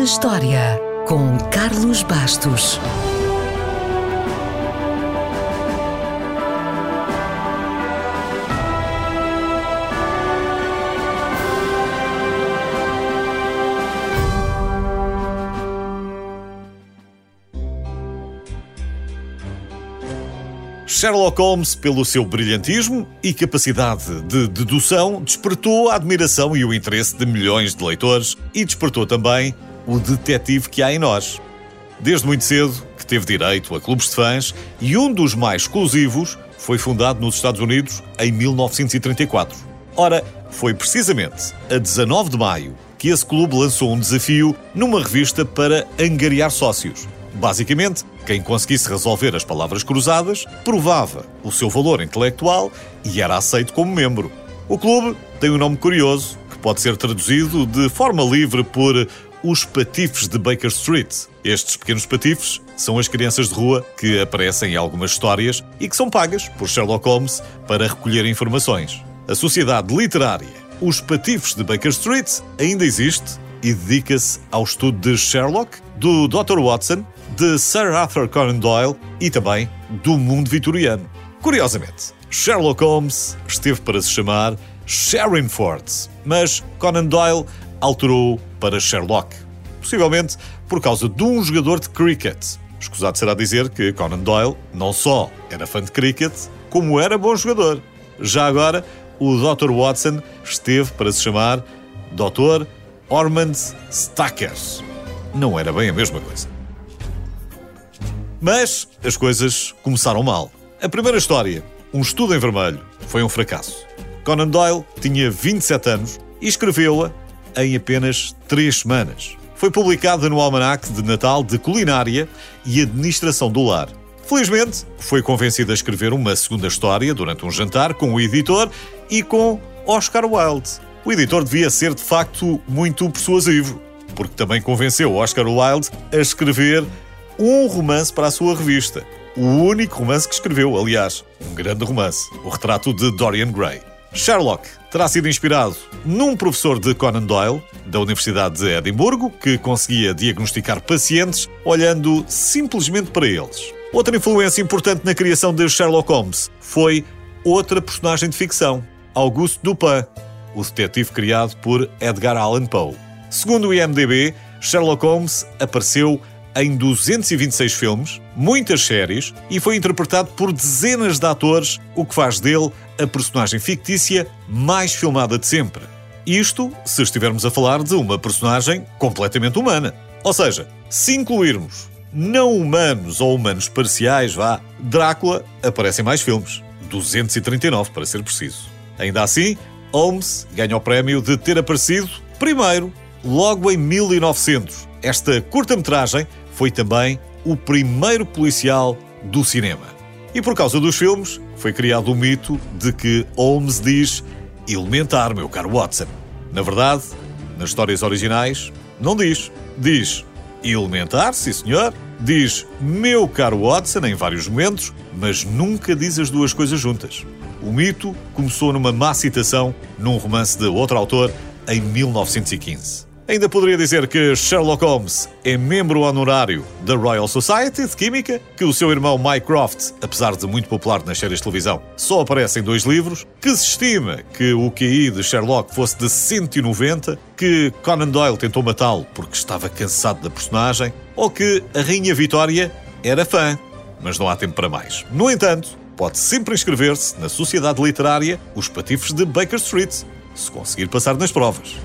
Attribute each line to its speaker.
Speaker 1: na História, com Carlos Bastos.
Speaker 2: Sherlock Holmes, pelo seu brilhantismo e capacidade de dedução, despertou a admiração e o interesse de milhões de leitores e despertou também o detetive que há em nós. Desde muito cedo que teve direito a clubes de fãs e um dos mais exclusivos foi fundado nos Estados Unidos em 1934. Ora, foi precisamente a 19 de maio que esse clube lançou um desafio numa revista para angariar sócios. Basicamente, quem conseguisse resolver as palavras cruzadas provava o seu valor intelectual e era aceito como membro. O clube tem um nome curioso que pode ser traduzido de forma livre por os patifes de Baker Street. Estes pequenos patifes são as crianças de rua que aparecem em algumas histórias e que são pagas por Sherlock Holmes para recolher informações. A sociedade literária Os Patifes de Baker Street ainda existe e dedica-se ao estudo de Sherlock, do Dr. Watson de Sir Arthur Conan Doyle e também do mundo vitoriano. Curiosamente, Sherlock Holmes esteve para se chamar Sherrinford, mas Conan Doyle alterou para Sherlock, possivelmente por causa de um jogador de cricket. Escusado será dizer que Conan Doyle não só era fã de cricket, como era bom jogador. Já agora, o Dr. Watson esteve para se chamar Dr. Ormond Stackers. Não era bem a mesma coisa. Mas as coisas começaram mal. A primeira história, Um Estudo em Vermelho, foi um fracasso. Conan Doyle tinha 27 anos e escreveu-a em apenas 3 semanas. Foi publicada no Almanac de Natal de Culinária e Administração do Lar. Felizmente, foi convencido a escrever uma segunda história durante um jantar com o editor e com Oscar Wilde. O editor devia ser, de facto, muito persuasivo, porque também convenceu Oscar Wilde a escrever um romance para a sua revista. O único romance que escreveu, aliás, um grande romance, o retrato de Dorian Gray. Sherlock terá sido inspirado num professor de Conan Doyle, da Universidade de Edimburgo, que conseguia diagnosticar pacientes olhando simplesmente para eles. Outra influência importante na criação de Sherlock Holmes foi outra personagem de ficção, Auguste Dupin, o detetive criado por Edgar Allan Poe. Segundo o IMDb, Sherlock Holmes apareceu em 226 filmes, muitas séries e foi interpretado por dezenas de atores, o que faz dele a personagem fictícia mais filmada de sempre. Isto se estivermos a falar de uma personagem completamente humana. Ou seja, se incluirmos não humanos ou humanos parciais, vá, Drácula aparece em mais filmes. 239, para ser preciso. Ainda assim, Holmes ganha o prémio de ter aparecido primeiro, logo em 1900. Esta curta-metragem foi também o primeiro policial do cinema. E por causa dos filmes, foi criado o mito de que Holmes diz elementar, meu caro Watson. Na verdade, nas histórias originais, não diz. Diz elementar, sim senhor. Diz meu caro Watson em vários momentos, mas nunca diz as duas coisas juntas. O mito começou numa má citação num romance de outro autor em 1915. Ainda poderia dizer que Sherlock Holmes é membro honorário da Royal Society de Química, que o seu irmão Mycroft, apesar de muito popular nas séries de televisão, só aparece em dois livros, que se estima que o QI de Sherlock fosse de 190, que Conan Doyle tentou matá-lo porque estava cansado da personagem, ou que a Rainha Vitória era fã. Mas não há tempo para mais. No entanto, pode sempre inscrever-se na Sociedade Literária Os Patifes de Baker Street, se conseguir passar nas provas.